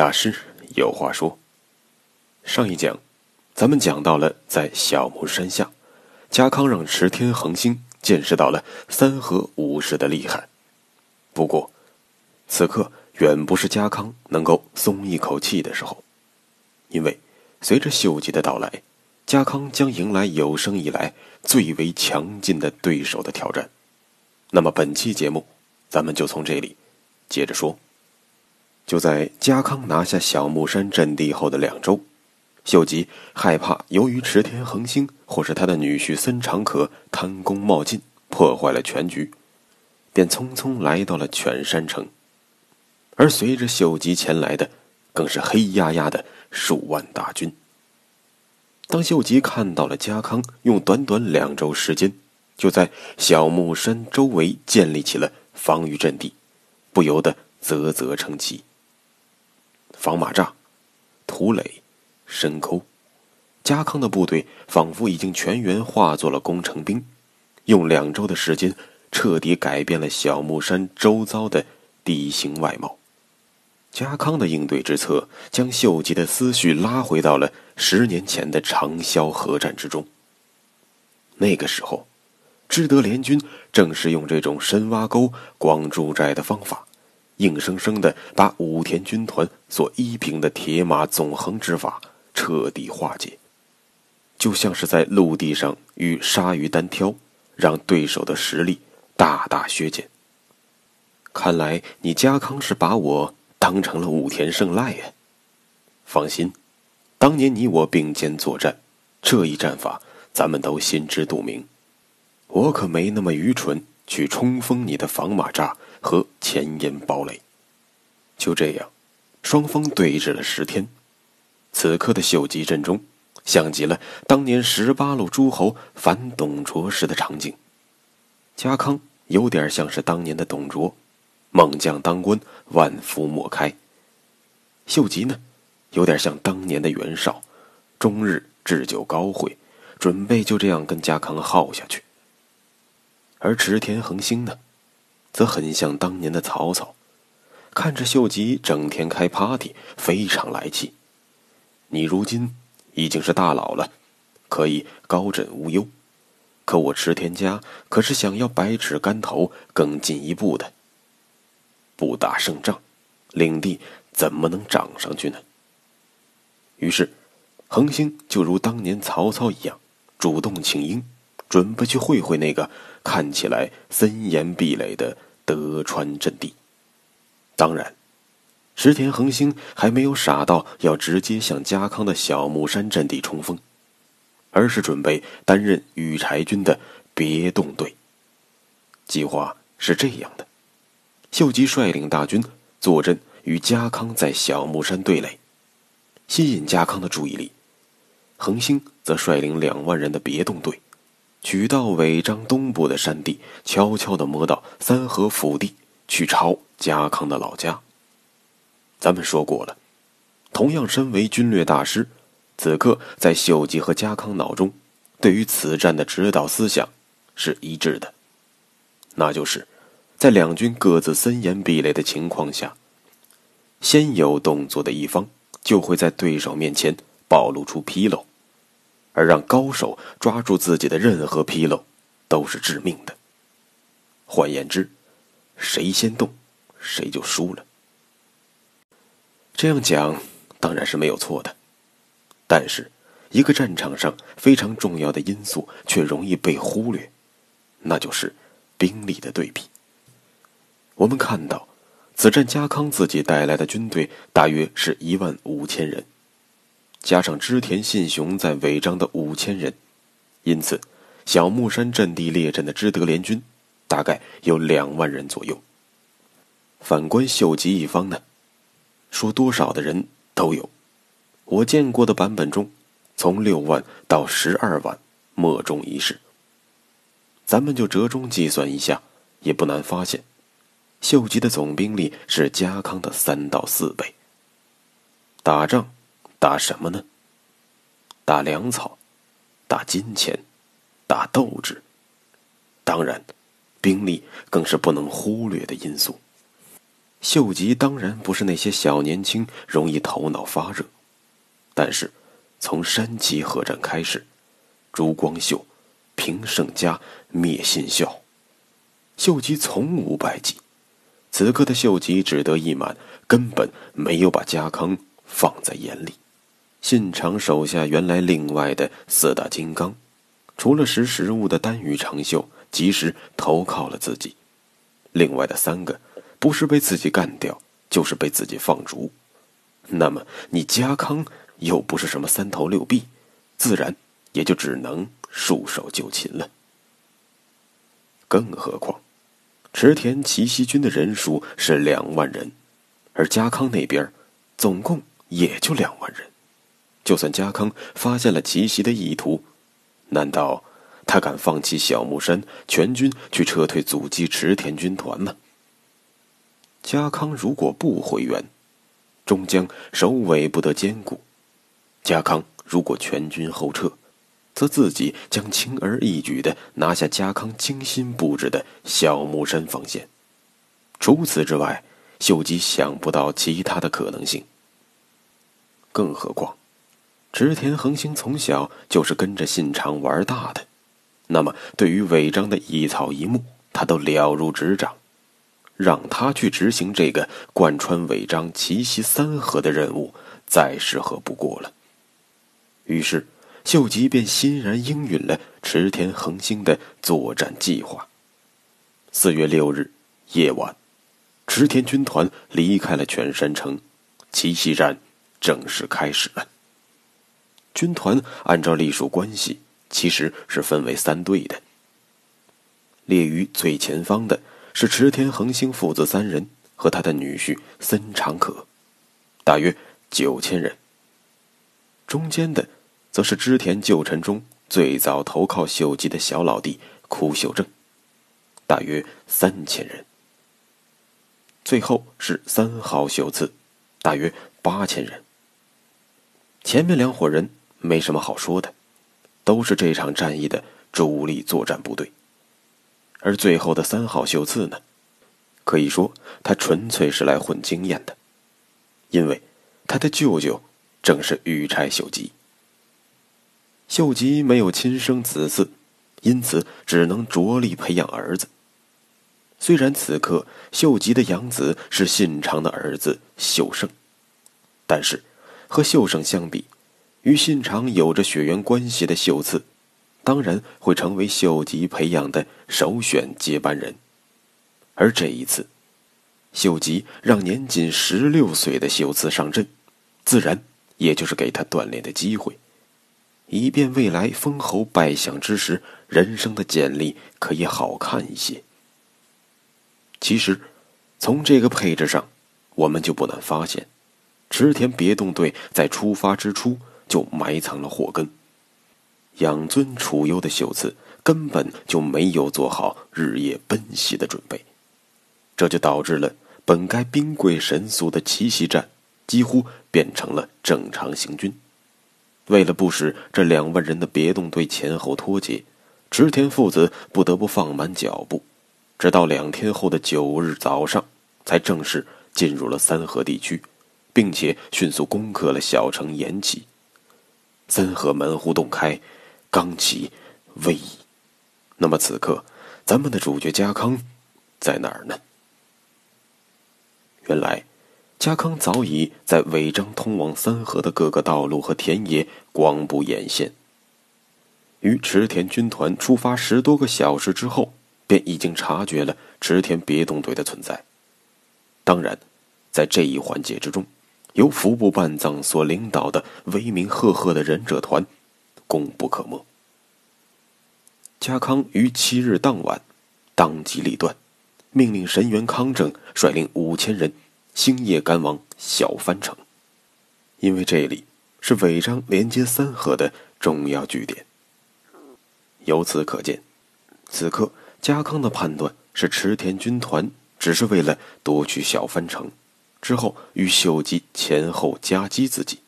大师有话说。上一讲，咱们讲到了在小木山下，家康让池天恒星见识到了三河武士的厉害。不过，此刻远不是家康能够松一口气的时候，因为随着秀吉的到来，家康将迎来有生以来最为强劲的对手的挑战。那么本期节目，咱们就从这里接着说。就在家康拿下小木山阵地后的两周，秀吉害怕由于池田恒星或是他的女婿森长可贪功冒进，破坏了全局，便匆匆来到了犬山城。而随着秀吉前来的，更是黑压压的数万大军。当秀吉看到了家康用短短两周时间，就在小木山周围建立起了防御阵地，不由得啧啧称奇。防马栅、土垒、深沟，家康的部队仿佛已经全员化作了工程兵，用两周的时间彻底改变了小木山周遭的地形外貌。家康的应对之策，将秀吉的思绪拉回到了十年前的长萧河战之中。那个时候，知德联军正是用这种深挖沟、广筑寨的方法。硬生生的把武田军团所依凭的铁马纵横之法彻底化解，就像是在陆地上与鲨鱼单挑，让对手的实力大大削减。看来你家康是把我当成了武田胜赖呀？放心，当年你我并肩作战，这一战法咱们都心知肚明，我可没那么愚蠢去冲锋你的防马栅。和前沿堡垒，就这样，双方对峙了十天。此刻的秀吉阵中，像极了当年十八路诸侯反董卓时的场景。家康有点像是当年的董卓，猛将当官，万夫莫开；秀吉呢，有点像当年的袁绍，终日置酒高会，准备就这样跟家康耗下去。而池田恒星呢？则很像当年的曹操，看着秀吉整天开 party，非常来气。你如今已经是大佬了，可以高枕无忧，可我池田家可是想要百尺竿头更进一步的。不打胜仗，领地怎么能涨上去呢？于是，恒星就如当年曹操一样，主动请缨，准备去会会那个。看起来森严壁垒的德川阵地，当然，石田恒星还没有傻到要直接向家康的小木山阵地冲锋，而是准备担任羽柴军的别动队。计划是这样的：秀吉率领大军坐镇与家康在小木山对垒，吸引家康的注意力；恒星则率领两万人的别动队。取到尾张东部的山地，悄悄地摸到三河腹地，去抄家康的老家。咱们说过了，同样身为军略大师，此刻在秀吉和家康脑中，对于此战的指导思想是一致的，那就是在两军各自森严壁垒的情况下，先有动作的一方就会在对手面前暴露出纰漏。而让高手抓住自己的任何纰漏，都是致命的。换言之，谁先动，谁就输了。这样讲当然是没有错的，但是一个战场上非常重要的因素却容易被忽略，那就是兵力的对比。我们看到，此战家康自己带来的军队大约是一万五千人。加上织田信雄在尾张的五千人，因此小木山阵地列阵的知德联军大概有两万人左右。反观秀吉一方呢，说多少的人都有。我见过的版本中，从六万到十二万，莫衷一是。咱们就折中计算一下，也不难发现，秀吉的总兵力是家康的三到四倍。打仗，打什么呢？打粮草，打金钱，打斗志。当然，兵力更是不能忽略的因素。秀吉当然不是那些小年轻容易头脑发热，但是从山崎合战开始，朱光秀。平胜家灭信孝，秀吉从无败绩。此刻的秀吉只得意满，根本没有把家康放在眼里。信长手下原来另外的四大金刚，除了识时务的丹羽长秀及时投靠了自己，另外的三个不是被自己干掉，就是被自己放逐。那么你家康又不是什么三头六臂，自然也就只能。束手就擒了。更何况，池田齐袭军的人数是两万人，而家康那边总共也就两万人。就算家康发现了奇袭的意图，难道他敢放弃小木山全军去撤退阻击池田军团吗？家康如果不回援，终将首尾不得兼顾；家康如果全军后撤，则自己将轻而易举的拿下家康精心布置的小木山防线。除此之外，秀吉想不到其他的可能性。更何况，织田恒星从小就是跟着信长玩大的，那么对于违章的一草一木，他都了如指掌。让他去执行这个贯穿违章、奇袭三河的任务，再适合不过了。于是。秀吉便欣然应允了池田恒星的作战计划。四月六日夜晚，池田军团离开了犬山城，奇袭战正式开始了。军团按照隶属关系，其实是分为三队的。列于最前方的是池田恒星父子三人和他的女婿森长可，大约九千人。中间的。则是织田旧臣中最早投靠秀吉的小老弟枯秀正，大约三千人。最后是三号秀次，大约八千人。前面两伙人没什么好说的，都是这场战役的主力作战部队。而最后的三号秀次呢，可以说他纯粹是来混经验的，因为他的舅舅正是羽柴秀吉。秀吉没有亲生子嗣，因此只能着力培养儿子。虽然此刻秀吉的养子是信长的儿子秀胜，但是和秀胜相比，与信长有着血缘关系的秀次，当然会成为秀吉培养的首选接班人。而这一次，秀吉让年仅十六岁的秀次上阵，自然也就是给他锻炼的机会。以便未来封侯拜相之时，人生的简历可以好看一些。其实，从这个配置上，我们就不难发现，池田别动队在出发之初就埋藏了祸根。养尊处优的秀次根本就没有做好日夜奔袭的准备，这就导致了本该兵贵神速的奇袭战，几乎变成了正常行军。为了不使这两万人的别动队前后脱节，池田父子不得不放慢脚步，直到两天后的九日早上，才正式进入了三河地区，并且迅速攻克了小城延吉。三河门户洞开，刚起威。那么此刻，咱们的主角家康在哪儿呢？原来。家康早已在违章通往三河的各个道路和田野广布眼线。于池田军团出发十多个小时之后，便已经察觉了池田别动队的存在。当然，在这一环节之中，由服部半藏所领导的威名赫赫的忍者团，功不可没。家康于七日当晚，当机立断，命令神原康正率领五千人。星夜赶往小藩城，因为这里是违章连接三河的重要据点。由此可见，此刻家康的判断是池田军团只是为了夺取小藩城，之后与秀吉前后夹击自己。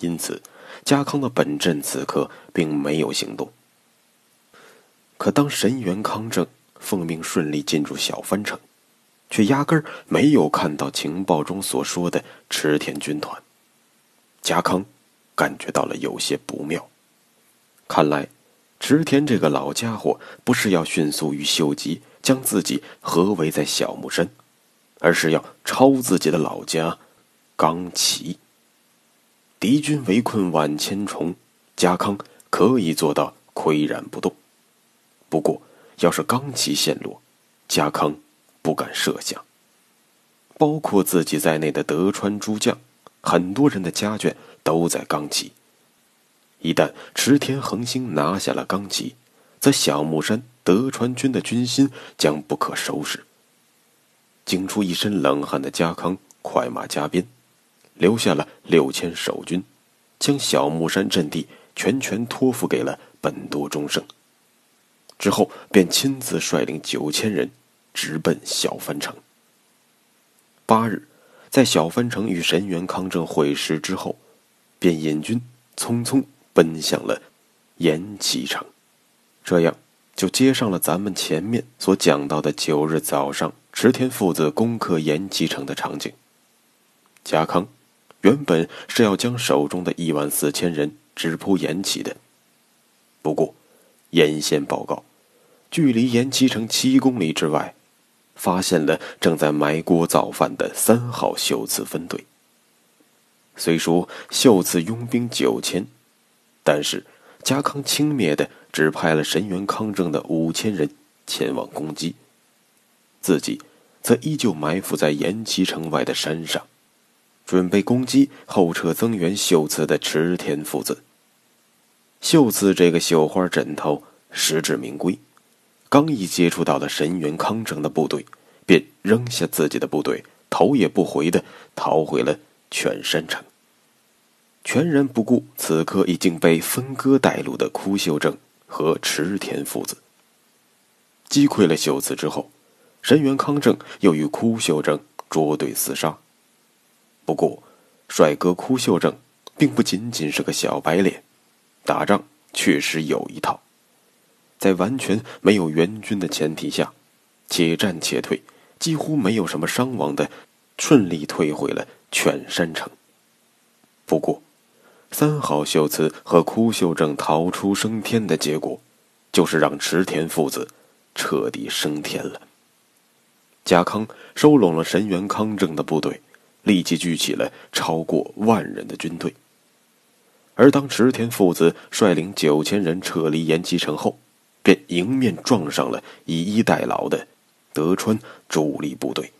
因此，家康的本阵此刻并没有行动。可当神原康正奉命顺利进入小藩城，却压根儿没有看到情报中所说的池田军团。家康感觉到了有些不妙，看来池田这个老家伙不是要迅速与秀吉将自己合围在小木山，而是要抄自己的老家冈崎。敌军围困万千重，家康可以做到岿然不动。不过，要是冈崎陷落，家康不敢设想。包括自己在内的德川诸将，很多人的家眷都在冈崎。一旦池田恒星拿下了冈崎，则小木山德川军的军心将不可收拾。惊出一身冷汗的家康，快马加鞭。留下了六千守军，将小木山阵地全权托付给了本多忠胜。之后便亲自率领九千人直奔小藩城。八日，在小藩城与神原康正会师之后，便引军匆匆奔向了延吉城。这样就接上了咱们前面所讲到的九日早上池田父子攻克延吉城的场景。家康。原本是要将手中的一万四千人直扑延吉的，不过，沿线报告，距离延吉城七公里之外，发现了正在埋锅造饭的三号秀次分队。虽说秀次拥兵九千，但是家康轻蔑的只派了神原康正的五千人前往攻击，自己则依旧埋伏在延吉城外的山上。准备攻击后撤增援秀次的池田父子。秀次这个绣花枕头实至名归，刚一接触到了神原康城的部队，便扔下自己的部队，头也不回的逃回了犬山城，全然不顾此刻已经被分割带路的枯秀正和池田父子。击溃了秀次之后，神原康正又与枯秀正捉对厮杀。不过，帅哥枯秀正并不仅仅是个小白脸，打仗确实有一套。在完全没有援军的前提下，且战且退，几乎没有什么伤亡的，顺利退回了犬山城。不过，三好秀次和枯秀正逃出升天的结果，就是让池田父子彻底升天了。家康收拢了神原康正的部队。立即聚起了超过万人的军队，而当池田父子率领九千人撤离延吉城后，便迎面撞上了以逸待劳的德川主力部队。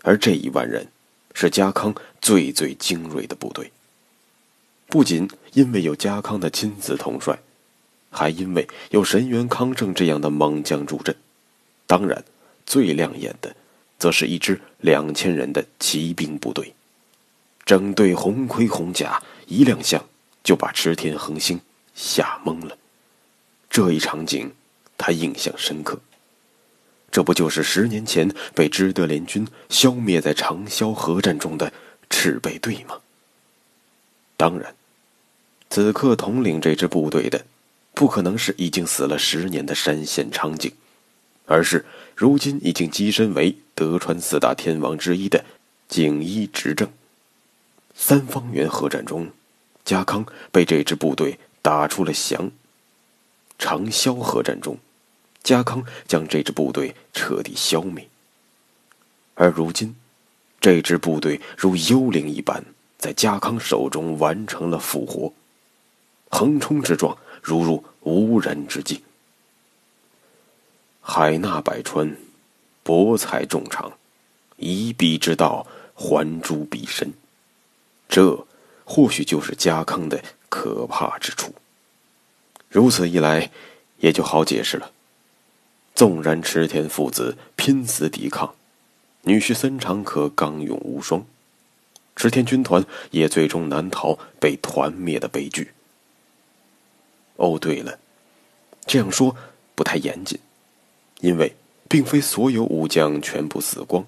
而这一万人，是家康最最精锐的部队。不仅因为有家康的亲自统帅，还因为有神原康正这样的猛将助阵。当然，最亮眼的。则是一支两千人的骑兵部队，整队红盔红甲，一亮相就把池田恒星吓懵了。这一场景，他印象深刻。这不就是十年前被知德联军消灭在长萧河战中的赤备队吗？当然，此刻统领这支部队的，不可能是已经死了十年的山县昌景，而是如今已经跻身为。德川四大天王之一的景一执政，三方原合战中，家康被这支部队打出了降。长萧合战中，家康将这支部队彻底消灭。而如今，这支部队如幽灵一般，在家康手中完成了复活，横冲直撞，如入无人之境。海纳百川。博采众长，以彼之道还诸彼身，这或许就是家康的可怕之处。如此一来，也就好解释了。纵然池田父子拼死抵抗，女婿森长可刚勇无双，池田军团也最终难逃被团灭的悲剧。哦，对了，这样说不太严谨，因为并非所有武将全部死光。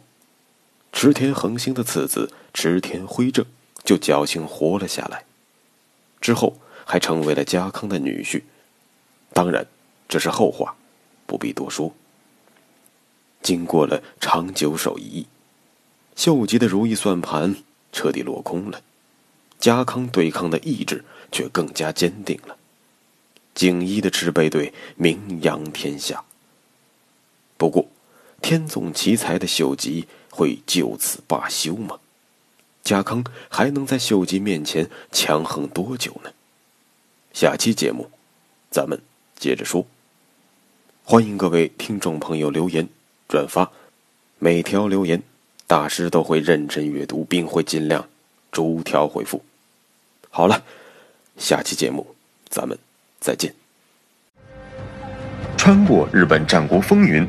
池田恒星的次子池田辉正就侥幸活了下来，之后还成为了家康的女婿。当然，这是后话，不必多说。经过了长久守一役，秀吉的如意算盘彻底落空了，家康对抗的意志却更加坚定了。锦衣的赤背队名扬天下。不过，天纵奇才的秀吉会就此罢休吗？家康还能在秀吉面前强横多久呢？下期节目，咱们接着说。欢迎各位听众朋友留言、转发，每条留言大师都会认真阅读，并会尽量逐条回复。好了，下期节目咱们。再见。穿过日本战国风云，